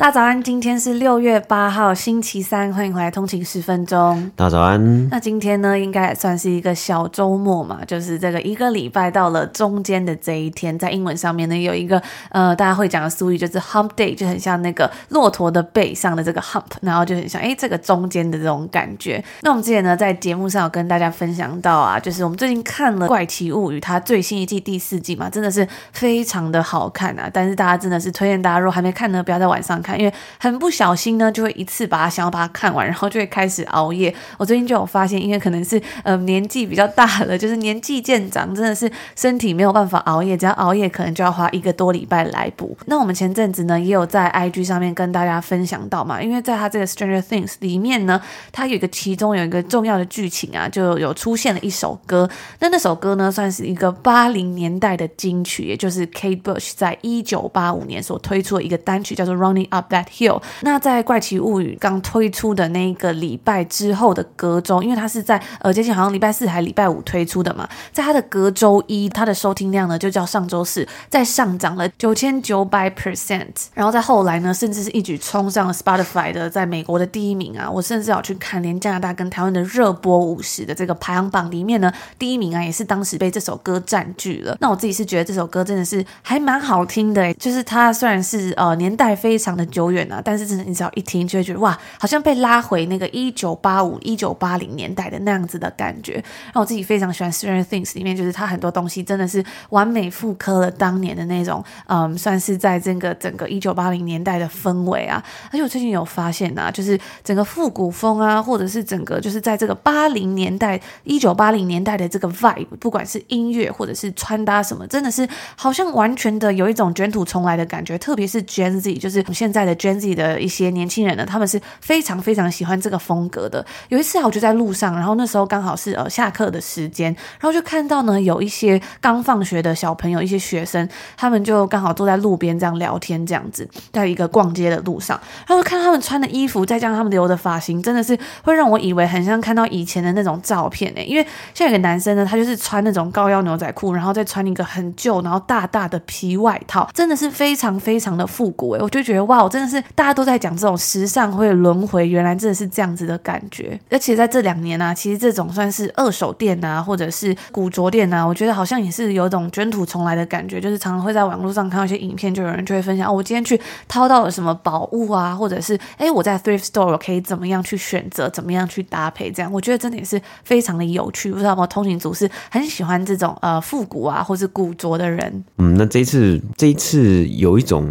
大早安，今天是六月八号，星期三，欢迎回来通勤十分钟。大早安。那今天呢，应该也算是一个小周末嘛，就是这个一个礼拜到了中间的这一天，在英文上面呢，有一个呃，大家会讲的俗语，就是 Hump Day，就很像那个骆驼的背上的这个 Hump，然后就很像哎，这个中间的这种感觉。那我们之前呢，在节目上有跟大家分享到啊，就是我们最近看了《怪奇物语》，它最新一季第四季嘛，真的是非常的好看啊。但是大家真的是推荐大家，如果还没看呢，不要在晚上看。因为很不小心呢，就会一次把它想要把它看完，然后就会开始熬夜。我最近就有发现，因为可能是呃年纪比较大了，就是年纪渐长，真的是身体没有办法熬夜，只要熬夜可能就要花一个多礼拜来补。那我们前阵子呢，也有在 IG 上面跟大家分享到嘛，因为在他这个 Stranger Things 里面呢，它有一个其中有一个重要的剧情啊，就有出现了一首歌。那那首歌呢，算是一个八零年代的金曲，也就是 Kate Bush 在一九八五年所推出的一个单曲，叫做 Running Up That Hill，那在《怪奇物语》刚推出的那个礼拜之后的隔周，因为它是在呃接近好像礼拜四还礼拜五推出的嘛，在它的隔周一，它的收听量呢就叫上周四在上涨了九千九百 percent，然后在后来呢，甚至是一举冲上了 Spotify 的在美国的第一名啊！我甚至要去看连加拿大跟台湾的热播五十的这个排行榜里面呢，第一名啊也是当时被这首歌占据了。那我自己是觉得这首歌真的是还蛮好听的，就是它虽然是呃年代非常的久远啊。但是真的，你只要一听，就会觉得哇，好像被拉回那个一九八五、一九八零年代的那样子的感觉。让我自己非常喜欢《Stranger Things》里面，就是它很多东西真的是完美复刻了当年的那种，嗯，算是在这个整个一九八零年代的氛围啊。而且我最近有发现啊，就是整个复古风啊，或者是整个就是在这个八零年代、一九八零年代的这个 vibe，不管是音乐或者是穿搭什么，真的是好像完全的有一种卷土重来的感觉。特别是 Gen Z，就是现在的 Gen Z。的一些年轻人呢，他们是非常非常喜欢这个风格的。有一次啊，我就在路上，然后那时候刚好是呃下课的时间，然后就看到呢有一些刚放学的小朋友，一些学生，他们就刚好坐在路边这样聊天，这样子，在一个逛街的路上，然后看他们穿的衣服，再加上他们留的发型，真的是会让我以为很像看到以前的那种照片呢。因为像有个男生呢，他就是穿那种高腰牛仔裤，然后再穿一个很旧然后大大的皮外套，真的是非常非常的复古诶，我就觉得哇，我真的是。大家都在讲这种时尚会轮回，原来真的是这样子的感觉。而且在这两年啊，其实这种算是二手店啊，或者是古着店啊，我觉得好像也是有一种卷土重来的感觉。就是常常会在网络上看到一些影片，就有人就会分享哦，我今天去掏到了什么宝物啊，或者是哎，我在 thrift store 可以怎么样去选择，怎么样去搭配，这样我觉得真的也是非常的有趣。不知道有没有通勤族是很喜欢这种呃复古啊，或是古着的人？嗯，那这一次这一次有一种，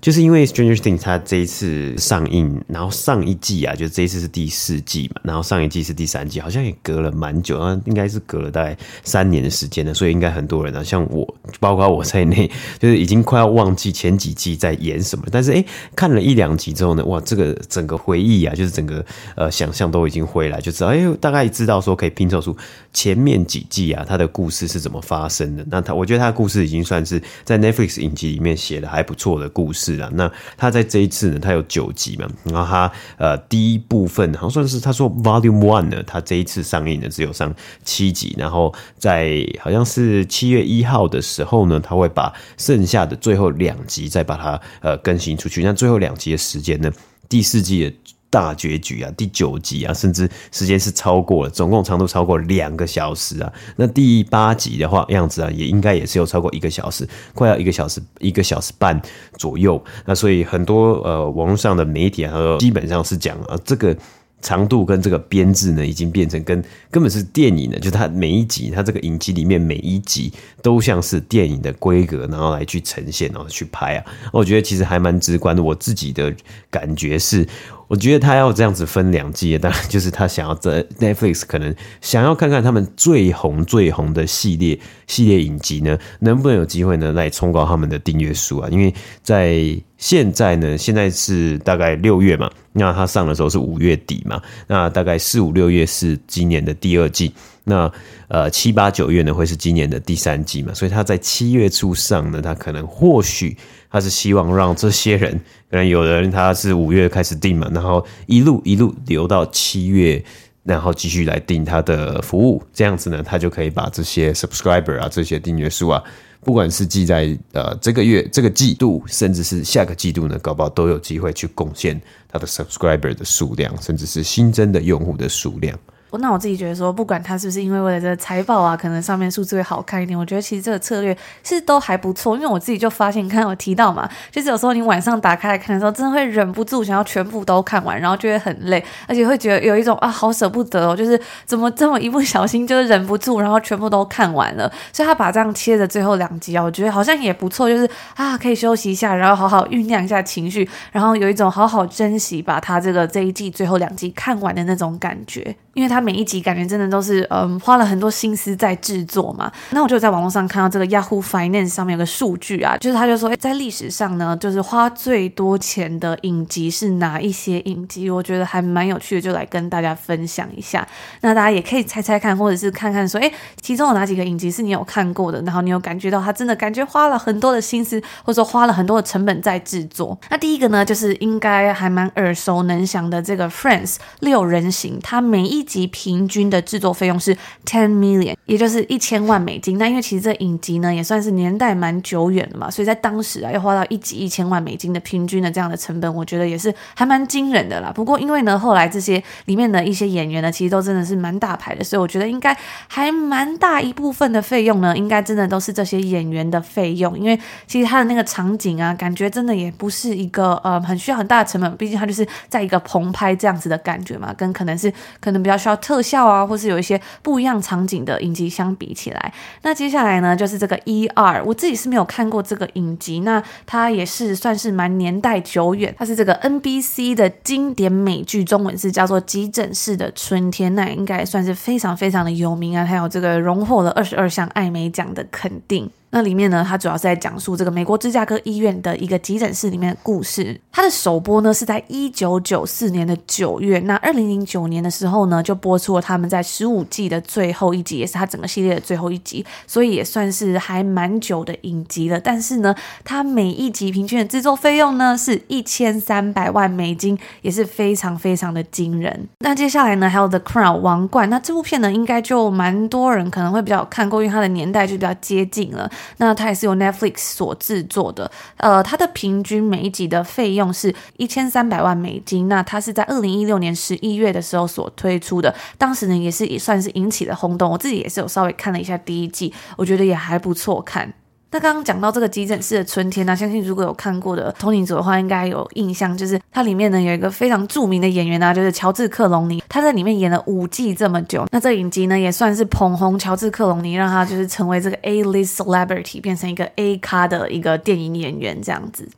就是因为 Stranger Things 它。这一次上映，然后上一季啊，就这一次是第四季嘛，然后上一季是第三季，好像也隔了蛮久，应该是隔了大概三年的时间了，所以应该很多人啊，像我，包括我在内，就是已经快要忘记前几季在演什么，但是诶，看了一两集之后呢，哇，这个整个回忆啊，就是整个呃想象都已经回来，就知道诶，大概知道说可以拼凑出前面几季啊，他的故事是怎么发生的。那他，我觉得他的故事已经算是在 Netflix 影集里面写的还不错的故事了。那他在这一次。呢，他有九集嘛，然后他呃第一部分好像算是他说 Volume One 呢，他这一次上映的只有上七集，然后在好像是七月一号的时候呢，他会把剩下的最后两集再把它呃更新出去。那最后两集的时间呢，第四季的。大结局啊，第九集啊，甚至时间是超过了，总共长度超过两个小时啊。那第八集的话，样子啊，也应该也是有超过一个小时，快要一个小时，一个小时半左右。那所以很多呃网络上的媒体啊，基本上是讲啊这个。长度跟这个编制呢，已经变成跟根本是电影了。就它每一集，它这个影集里面每一集都像是电影的规格，然后来去呈现，然后去拍啊。我觉得其实还蛮直观的。我自己的感觉是，我觉得他要这样子分两季，当然就是他想要在 Netflix 可能想要看看他们最红最红的系列系列影集呢，能不能有机会呢来冲高他们的订阅数啊？因为在现在呢，现在是大概六月嘛，那它上的时候是五月底嘛，那大概四五六月是今年的第二季，那呃七八九月呢会是今年的第三季嘛，所以它在七月初上呢，它可能或许它是希望让这些人，可能有人他是五月开始订嘛，然后一路一路留到七月。然后继续来订他的服务，这样子呢，他就可以把这些 subscriber 啊，这些订阅数啊，不管是记在呃这个月、这个季度，甚至是下个季度呢，搞不好都有机会去贡献他的 subscriber 的数量，甚至是新增的用户的数量。那我自己觉得说，不管他是不是因为为了这个财报啊，可能上面数字会好看一点。我觉得其实这个策略是都还不错，因为我自己就发现，你看我提到嘛，就是有时候你晚上打开来看的时候，真的会忍不住想要全部都看完，然后就会很累，而且会觉得有一种啊好舍不得哦，就是怎么这么一不小心就是忍不住，然后全部都看完了。所以他把这样切的最后两集啊，我觉得好像也不错，就是啊可以休息一下，然后好好酝酿一下情绪，然后有一种好好珍惜把他这个这一季最后两集看完的那种感觉。因为他每一集感觉真的都是嗯花了很多心思在制作嘛，那我就在网络上看到这个 Yahoo Finance 上面有个数据啊，就是他就说，诶，在历史上呢，就是花最多钱的影集是哪一些影集？我觉得还蛮有趣的，就来跟大家分享一下。那大家也可以猜猜看，或者是看看说，诶，其中有哪几个影集是你有看过的？然后你有感觉到他真的感觉花了很多的心思，或者说花了很多的成本在制作。那第一个呢，就是应该还蛮耳熟能详的这个 Friends 六人行，它每一集平均的制作费用是 ten million，也就是一千万美金。那因为其实这影集呢也算是年代蛮久远的嘛，所以在当时啊要花到一集一千万美金的平均的这样的成本，我觉得也是还蛮惊人的啦。不过因为呢后来这些里面的一些演员呢，其实都真的是蛮大牌的，所以我觉得应该还蛮大一部分的费用呢，应该真的都是这些演员的费用。因为其实他的那个场景啊，感觉真的也不是一个呃很需要很大的成本，毕竟他就是在一个棚拍这样子的感觉嘛，跟可能是可能比较需要特。效啊，或是有一些不一样场景的影集相比起来，那接下来呢，就是这个 ER，我自己是没有看过这个影集，那它也是算是蛮年代久远，它是这个 NBC 的经典美剧，中文是叫做《急诊室的春天》，那应该算是非常非常的有名啊，还有这个荣获了二十二项艾美奖的肯定。那里面呢，它主要是在讲述这个美国芝加哥医院的一个急诊室里面的故事。它的首播呢是在一九九四年的九月，那二零零九年的时候呢就播出了他们在十五季的最后一集，也是它整个系列的最后一集，所以也算是还蛮久的影集了。但是呢，它每一集平均的制作费用呢是一千三百万美金，也是非常非常的惊人。那接下来呢还有 The Crown 王冠，那这部片呢应该就蛮多人可能会比较看过，因为它的年代就比较接近了。那它也是由 Netflix 所制作的，呃，它的平均每一集的费用是一千三百万美金。那它是在二零一六年十一月的时候所推出的，当时呢也是也算是引起了轰动。我自己也是有稍微看了一下第一季，我觉得也还不错看。那刚刚讲到这个急诊室的春天呢、相信如果有看过的通灵者的话，应该有印象，就是它里面呢有一个非常著名的演员啊，就是乔治克隆尼，他在里面演了五季这么久，那这影集呢也算是捧红乔治克隆尼，让他就是成为这个 A-list celebrity，变成一个 A 咖的一个电影演员这样子。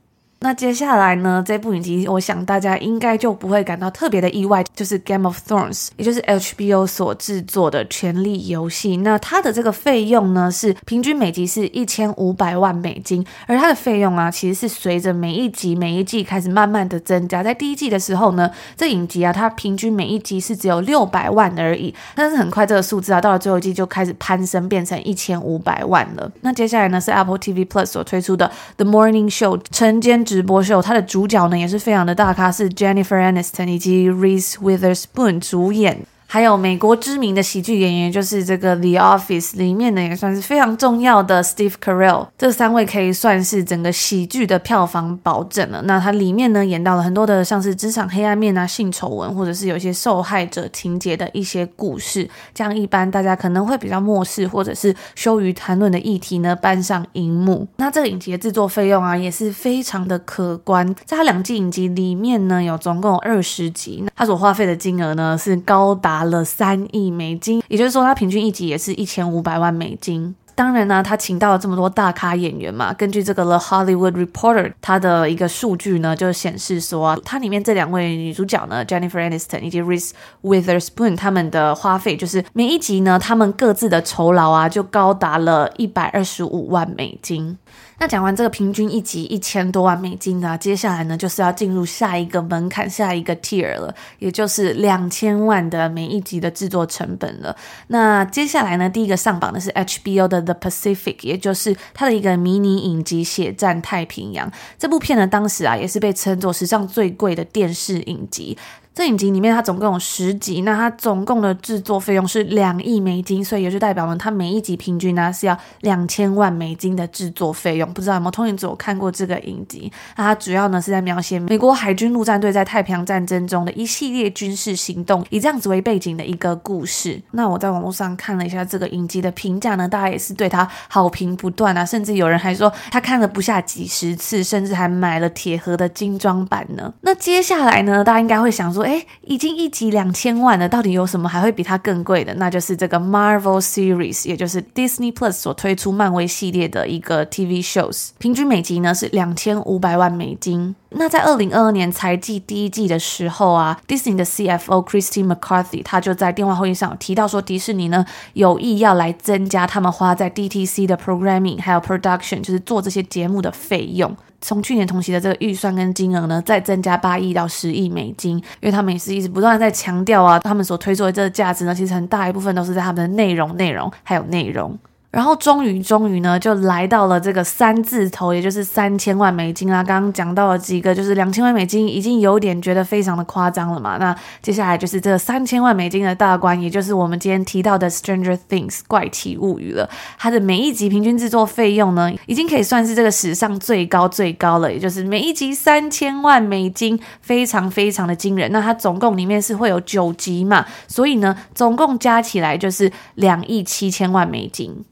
那接下来呢，这部影集我想大家应该就不会感到特别的意外，就是《Game of Thrones》，也就是 HBO 所制作的《权力游戏》。那它的这个费用呢，是平均每集是一千五百万美金，而它的费用啊，其实是随着每一集每一季开始慢慢的增加。在第一季的时候呢，这影集啊，它平均每一集是只有六百万而已，但是很快这个数字啊，到了最后一季就开始攀升，变成一千五百万了。那接下来呢，是 Apple TV Plus 所推出的《The Morning Show》晨间直直播秀，它的主角呢也是非常的大咖，是 Jennifer Aniston 以及 Reese Witherspoon 主演。还有美国知名的喜剧演员，就是这个《The Office》里面呢，也算是非常重要的 Steve Carell，这三位可以算是整个喜剧的票房保证了。那它里面呢，演到了很多的像是职场黑暗面啊、性丑闻，或者是有一些受害者情节的一些故事，这样一般大家可能会比较漠视或者是羞于谈论的议题呢，搬上荧幕。那这个影集的制作费用啊，也是非常的可观，在它两季影集里面呢，有总共二十集，它所花费的金额呢，是高达。拿了三亿美金，也就是说，他平均一集也是一千五百万美金。当然呢，他请到了这么多大咖演员嘛。根据这个《The Hollywood Reporter》他的一个数据呢，就显示说，它里面这两位女主角呢，Jennifer Aniston 以及 Reese Witherspoon，他们的花费就是每一集呢，他们各自的酬劳啊，就高达了一百二十五万美金。那讲完这个平均一集一千多万美金啊，接下来呢就是要进入下一个门槛，下一个 tier 了，也就是两千万的每一集的制作成本了。那接下来呢，第一个上榜的是 HBO 的 The Pacific，也就是它的一个迷你影集《血战太平洋》。这部片呢，当时啊也是被称作史上最贵的电视影集。这影集里面，它总共有十集，那它总共的制作费用是两亿美金，所以也就代表呢它每一集平均呢是要两千万美金的制作费用。不知道有没有通勤组看过这个影集？那它主要呢是在描写美国海军陆战队在太平洋战争中的一系列军事行动，以这样子为背景的一个故事。那我在网络上看了一下这个影集的评价呢，大家也是对它好评不断啊，甚至有人还说他看了不下几十次，甚至还买了铁盒的精装版呢。那接下来呢，大家应该会想说，哎，已经一集两千万了，到底有什么还会比它更贵的？那就是这个 Marvel Series，也就是 Disney Plus 所推出漫威系列的一个 TV shows，平均每集呢是两千五百万美金。那在二零二二年财季第一季的时候啊，Disney 的 CFO Christine McCarthy 他就在电话会议上提到说，迪士尼呢有意要来增加他们花在 DTC 的 programming 还有 production，就是做这些节目的费用。从去年同期的这个预算跟金额呢，再增加八亿到十亿美金，因为他们也是一直不断在强调啊，他们所推出的这个价值呢，其实很大一部分都是在他们的内容、内容还有内容。然后终于终于呢，就来到了这个三字头，也就是三千万美金啦。刚刚讲到了几个，就是两千万美金，已经有点觉得非常的夸张了嘛。那接下来就是这个三千万美金的大关，也就是我们今天提到的《Stranger Things》怪奇物语了。它的每一集平均制作费用呢，已经可以算是这个史上最高最高了，也就是每一集三千万美金，非常非常的惊人。那它总共里面是会有九集嘛，所以呢，总共加起来就是两亿七千万美金。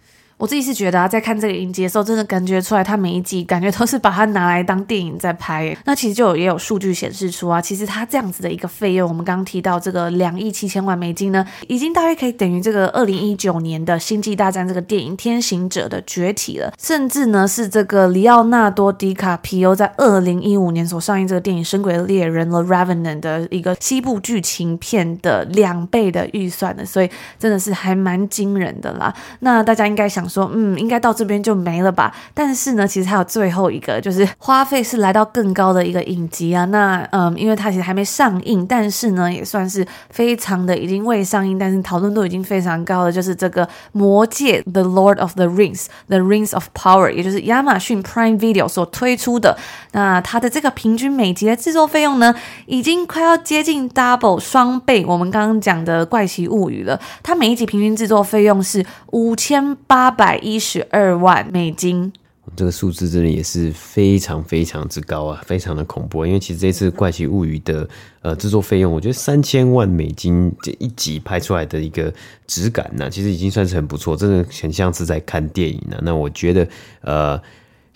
我自己是觉得啊，在看这个影集的时候，真的感觉出来，它每一集感觉都是把它拿来当电影在拍。那其实就有也有数据显示出啊，其实它这样子的一个费用，我们刚刚提到这个两亿七千万美金呢，已经大约可以等于这个二零一九年的《星际大战》这个电影《天行者的崛起》了，甚至呢是这个里奥纳多·迪卡皮欧在二零一五年所上映这个电影《深鬼猎人》The Revenant 的一个西部剧情片的两倍的预算的，所以真的是还蛮惊人的啦。那大家应该想。说嗯，应该到这边就没了吧？但是呢，其实还有最后一个，就是花费是来到更高的一个影集啊。那嗯，因为它其实还没上映，但是呢，也算是非常的已经未上映，但是讨论度已经非常高了。就是这个《魔戒》The Lord of the Rings，The Rings of Power，也就是亚马逊 Prime Video 所推出的。那它的这个平均每集的制作费用呢，已经快要接近 double 双倍。我们刚刚讲的《怪奇物语》了，它每一集平均制作费用是五千八。百一十二万美金，这个数字真的也是非常非常之高啊，非常的恐怖。因为其实这次《怪奇物语》的呃制作费用，我觉得三千万美金这一集拍出来的一个质感呢、其实已经算是很不错，真的很像是在看电影呢、啊。那我觉得呃。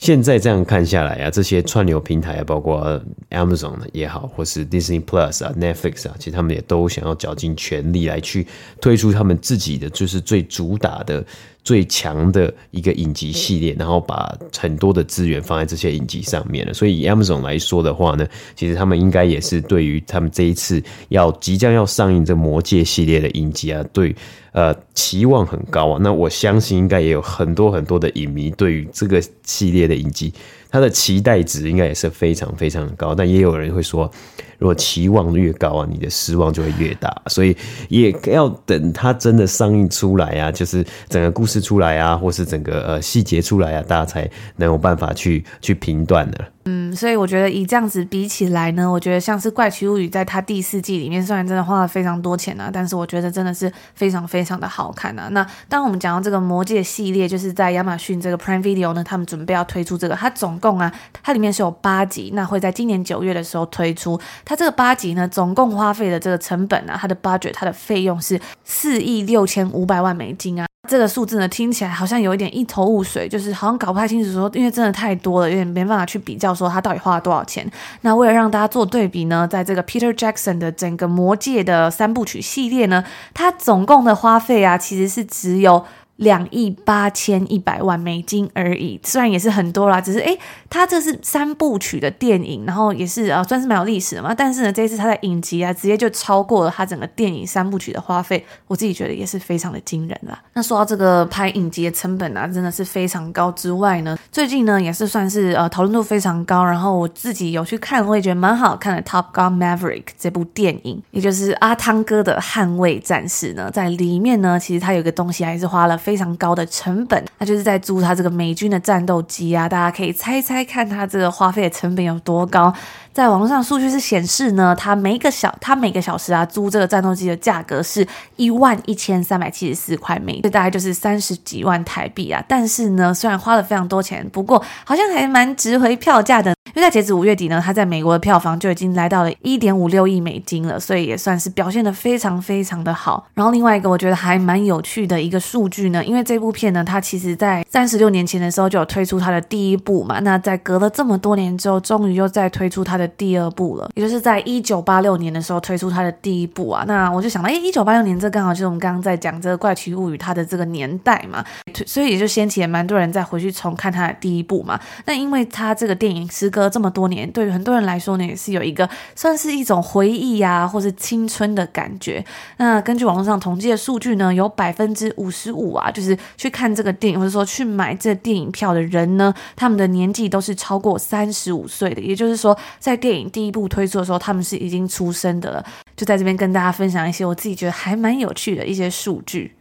现在这样看下来啊，这些串流平台啊，包括 Amazon 也好，或是 Disney Plus 啊、Netflix 啊，其实他们也都想要绞尽全力来去推出他们自己的，就是最主打的、最强的一个影集系列，然后把很多的资源放在这些影集上面了。所以以 Amazon 来说的话呢，其实他们应该也是对于他们这一次要即将要上映这魔戒系列的影集啊，对。呃，期望很高啊，那我相信应该也有很多很多的影迷对于这个系列的影集，他的期待值应该也是非常非常高。但也有人会说，如果期望越高啊，你的失望就会越大。所以也要等它真的上映出来啊，就是整个故事出来啊，或是整个呃细节出来啊，大家才能有办法去去评断的。嗯，所以我觉得以这样子比起来呢，我觉得像是《怪奇物语》在它第四季里面，虽然真的花了非常多钱啊，但是我觉得真的是非常非常的好看啊。那当我们讲到这个《魔戒》系列，就是在亚马逊这个 Prime Video 呢，他们准备要推出这个，它总共啊，它里面是有八集，那会在今年九月的时候推出。它这个八集呢，总共花费的这个成本啊，它的 budget，它的费用是四亿六千五百万美金啊。这个数字呢，听起来好像有一点一头雾水，就是好像搞不太清楚说，因为真的太多了，有点没办法去比较说它到底花了多少钱。那为了让大家做对比呢，在这个 Peter Jackson 的整个魔戒的三部曲系列呢，它总共的花费啊，其实是只有两亿八千一百万美金而已，虽然也是很多啦，只是诶，他这是三部曲的电影，然后也是啊，算是蛮有历史的嘛。但是呢，这一次他的影集啊，直接就超过了他整个电影三部曲的花费，我自己觉得也是非常的惊人啦。那说到这个拍影集的成本啊，真的是非常高之外呢，最近呢也是算是呃讨论度非常高，然后我自己有去看，我也觉得蛮好看的《Top Gun Maverick》这部电影，也就是阿汤哥的《捍卫战士》呢，在里面呢，其实他有个东西还是花了。非常高的成本，那就是在租他这个美军的战斗机啊！大家可以猜猜看，他这个花费的成本有多高？在网上数据是显示呢，他每个小他每个小时啊租这个战斗机的价格是一万一千三百七十四块美，这大概就是三十几万台币啊！但是呢，虽然花了非常多钱，不过好像还蛮值回票价的。因为在截止五月底呢，他在美国的票房就已经来到了一点五六亿美金了，所以也算是表现得非常非常的好。然后另外一个我觉得还蛮有趣的一个数据呢，因为这部片呢，它其实在三十六年前的时候就有推出它的第一部嘛，那在隔了这么多年之后，终于又再推出它的第二部了，也就是在一九八六年的时候推出它的第一部啊。那我就想到，哎，一九八六年这刚好就是我们刚刚在讲这个《怪奇物语》它的这个年代嘛，所以也就掀起了蛮多人再回去重看它的第一部嘛。那因为它这个电影时隔这么多年，对于很多人来说呢，也是有一个算是一种回忆啊，或是青春的感觉。那根据网络上统计的数据呢，有百分之五十五啊，就是去看这个电影或者说去买这电影票的人呢，他们的年纪都是超过三十五岁的。也就是说，在电影第一部推出的时候，他们是已经出生的了。就在这边跟大家分享一些我自己觉得还蛮有趣的一些数据。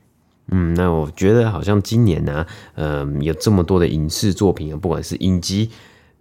嗯，那我觉得好像今年呢、嗯、有这么多的影视作品啊，不管是影集。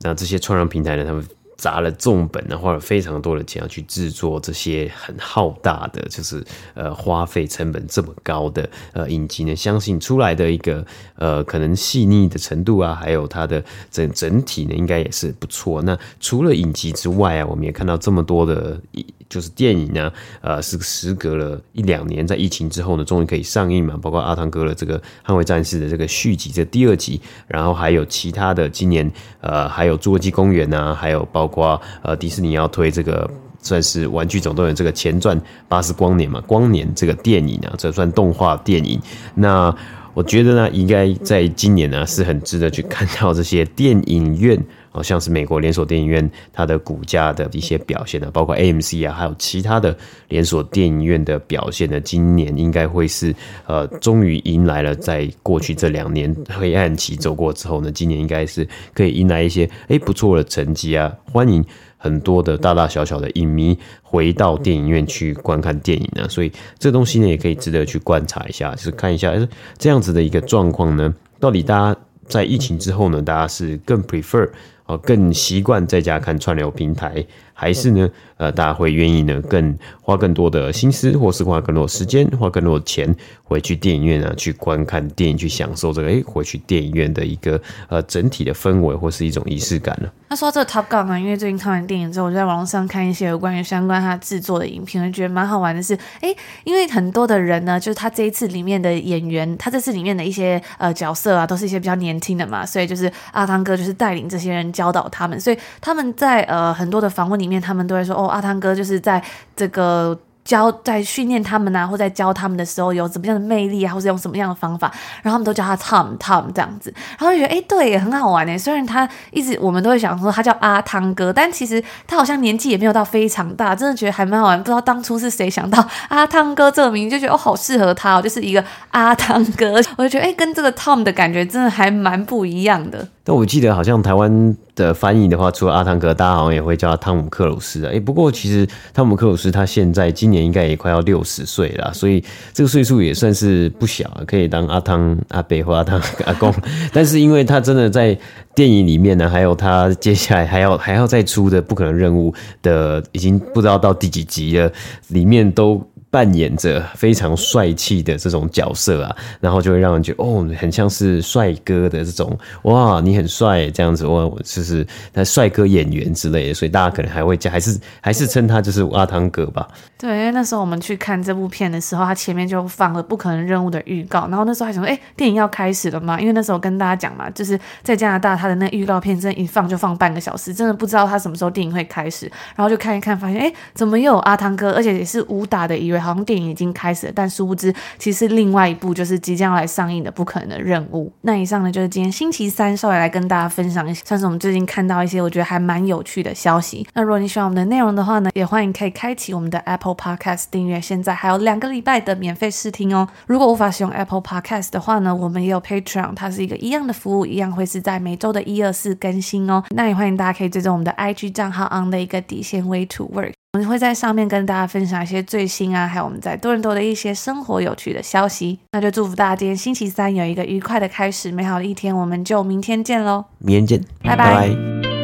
那这些串流平台呢，他们砸了重本呢，花了非常多的钱要去制作这些很浩大的，就是呃花费成本这么高的呃影集呢，相信出来的一个呃可能细腻的程度啊，还有它的整整体呢，应该也是不错。那除了影集之外啊，我们也看到这么多的。就是电影呢，呃，是时隔了一两年，在疫情之后呢，终于可以上映嘛。包括阿汤哥的这个《捍卫战士》的这个续集，这第二集，然后还有其他的，今年呃，还有《侏罗纪公园》啊，还有包包括呃，迪士尼要推这个算是《玩具总动员》这个前传《巴斯光年》嘛，光年这个电影啊，这算动画电影。那我觉得呢，应该在今年呢，是很值得去看到这些电影院。好像是美国连锁电影院它的股价的一些表现的，包括 AMC 啊，还有其他的连锁电影院的表现呢，今年应该会是呃，终于迎来了在过去这两年黑暗期走过之后呢，今年应该是可以迎来一些哎不错的成绩啊，欢迎很多的大大小小的影迷回到电影院去观看电影呢，所以这东西呢也可以值得去观察一下，就是看一下这样子的一个状况呢，到底大家在疫情之后呢，大家是更 prefer。啊，更习惯在家看串流平台，还是呢？呃，大家会愿意呢，更花更多的心思，或是花更多的时间，花更多的钱，回去电影院啊，去观看电影，去享受这个诶，回去电影院的一个呃整体的氛围，或是一种仪式感呢？那说到这个 Top Gun 啊，因为最近看完电影之后，我就在网络上看一些有关于相关它制作的影片，我觉得蛮好玩的是，诶，因为很多的人呢，就是他这一次里面的演员，他这次里面的一些呃角色啊，都是一些比较年轻的嘛，所以就是阿汤哥就是带领这些人教导他们，所以他们在呃很多的访问里面，他们都会说哦。阿汤哥就是在这个教，在训练他们啊，或在教他们的时候有怎么样的魅力啊，或是用什么样的方法，然后他们都叫他 Tom Tom 这样子，然后就觉得哎，对，很好玩哎。虽然他一直我们都会想说他叫阿汤哥，但其实他好像年纪也没有到非常大，真的觉得还蛮好玩。不知道当初是谁想到阿汤哥这个名，就觉得哦，好适合他哦，就是一个阿汤哥，我就觉得哎，跟这个 Tom 的感觉真的还蛮不一样的。但我记得好像台湾的翻译的话，除了阿汤哥，大家好像也会叫他汤姆克鲁斯啊。诶，不过其实汤姆克鲁斯他现在今年应该也快要六十岁了，所以这个岁数也算是不小，可以当阿汤阿伯或阿汤阿公。但是因为他真的在电影里面呢，还有他接下来还要还要再出的不可能任务的，已经不知道到第几集了，里面都。扮演着非常帅气的这种角色啊，然后就会让人觉得哦，很像是帅哥的这种哇，你很帅这样子哇，我就是他帅哥演员之类的，所以大家可能还会叫，还是还是称他就是阿汤哥吧。对，因为那时候我们去看这部片的时候，他前面就放了不可能任务的预告，然后那时候还想说，哎，电影要开始了吗？因为那时候跟大家讲嘛，就是在加拿大，他的那预告片真的一放就放半个小时，真的不知道他什么时候电影会开始，然后就看一看，发现哎，怎么又有阿汤哥，而且也是武打的一位。好像电影已经开始了，但殊不知其实另外一部就是即将要来上映的《不可能的任务》。那以上呢就是今天星期三稍微来跟大家分享一下，算是我们最近看到一些我觉得还蛮有趣的消息。那如果你喜欢我们的内容的话呢，也欢迎可以开启我们的 Apple Podcast 订阅，现在还有两个礼拜的免费试听哦。如果无法使用 Apple Podcast 的话呢，我们也有 Patreon，它是一个一样的服务，一样会是在每周的一二四更新哦。那也欢迎大家可以追踪我们的 IG 账号 on 的一个底线 Way to Work。我们会在上面跟大家分享一些最新啊，还有我们在多伦多的一些生活有趣的消息。那就祝福大家今天星期三有一个愉快的开始，美好的一天。我们就明天见喽！明天见，拜拜。拜拜。